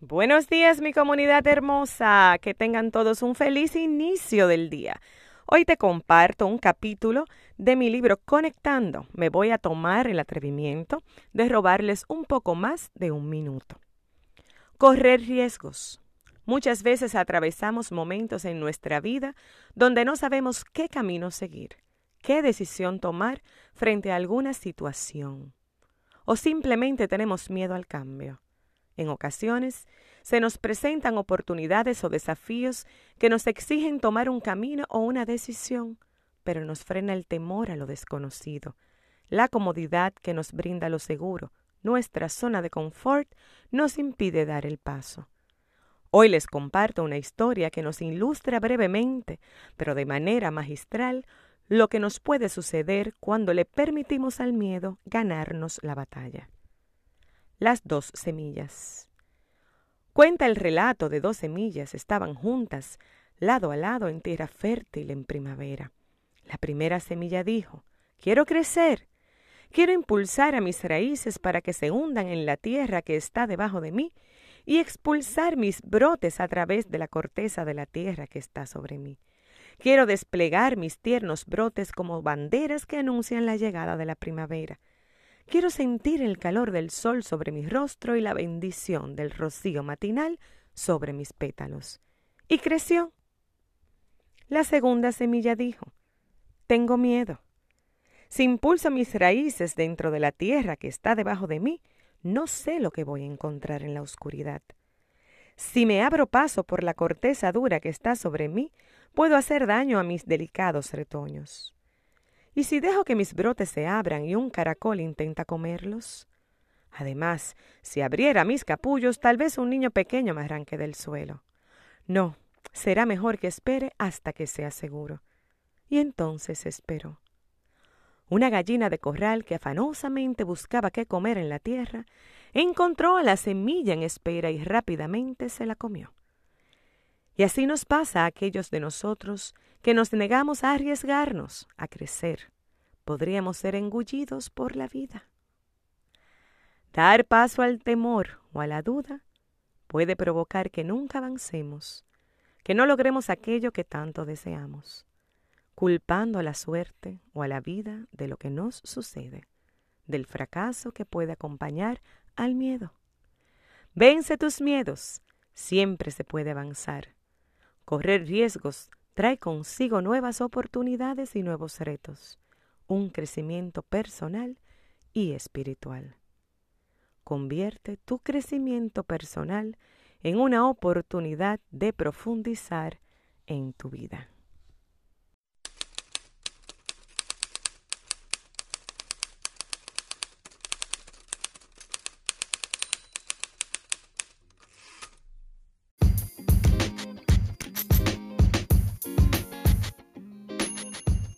Buenos días mi comunidad hermosa, que tengan todos un feliz inicio del día. Hoy te comparto un capítulo de mi libro Conectando. Me voy a tomar el atrevimiento de robarles un poco más de un minuto. Correr riesgos. Muchas veces atravesamos momentos en nuestra vida donde no sabemos qué camino seguir, qué decisión tomar frente a alguna situación. O simplemente tenemos miedo al cambio. En ocasiones, se nos presentan oportunidades o desafíos que nos exigen tomar un camino o una decisión, pero nos frena el temor a lo desconocido. La comodidad que nos brinda lo seguro, nuestra zona de confort, nos impide dar el paso. Hoy les comparto una historia que nos ilustra brevemente, pero de manera magistral, lo que nos puede suceder cuando le permitimos al miedo ganarnos la batalla las dos semillas. Cuenta el relato de dos semillas estaban juntas, lado a lado en tierra fértil en primavera. La primera semilla dijo, quiero crecer, quiero impulsar a mis raíces para que se hundan en la tierra que está debajo de mí y expulsar mis brotes a través de la corteza de la tierra que está sobre mí. Quiero desplegar mis tiernos brotes como banderas que anuncian la llegada de la primavera. Quiero sentir el calor del sol sobre mi rostro y la bendición del rocío matinal sobre mis pétalos. Y creció. La segunda semilla dijo, Tengo miedo. Si impulso mis raíces dentro de la tierra que está debajo de mí, no sé lo que voy a encontrar en la oscuridad. Si me abro paso por la corteza dura que está sobre mí, puedo hacer daño a mis delicados retoños. ¿Y si dejo que mis brotes se abran y un caracol intenta comerlos? Además, si abriera mis capullos, tal vez un niño pequeño me arranque del suelo. No, será mejor que espere hasta que sea seguro. Y entonces esperó. Una gallina de corral que afanosamente buscaba qué comer en la tierra, encontró a la semilla en espera y rápidamente se la comió. Y así nos pasa a aquellos de nosotros que nos negamos a arriesgarnos, a crecer. Podríamos ser engullidos por la vida. Dar paso al temor o a la duda puede provocar que nunca avancemos, que no logremos aquello que tanto deseamos, culpando a la suerte o a la vida de lo que nos sucede, del fracaso que puede acompañar al miedo. Vence tus miedos, siempre se puede avanzar. Correr riesgos trae consigo nuevas oportunidades y nuevos retos, un crecimiento personal y espiritual. Convierte tu crecimiento personal en una oportunidad de profundizar en tu vida.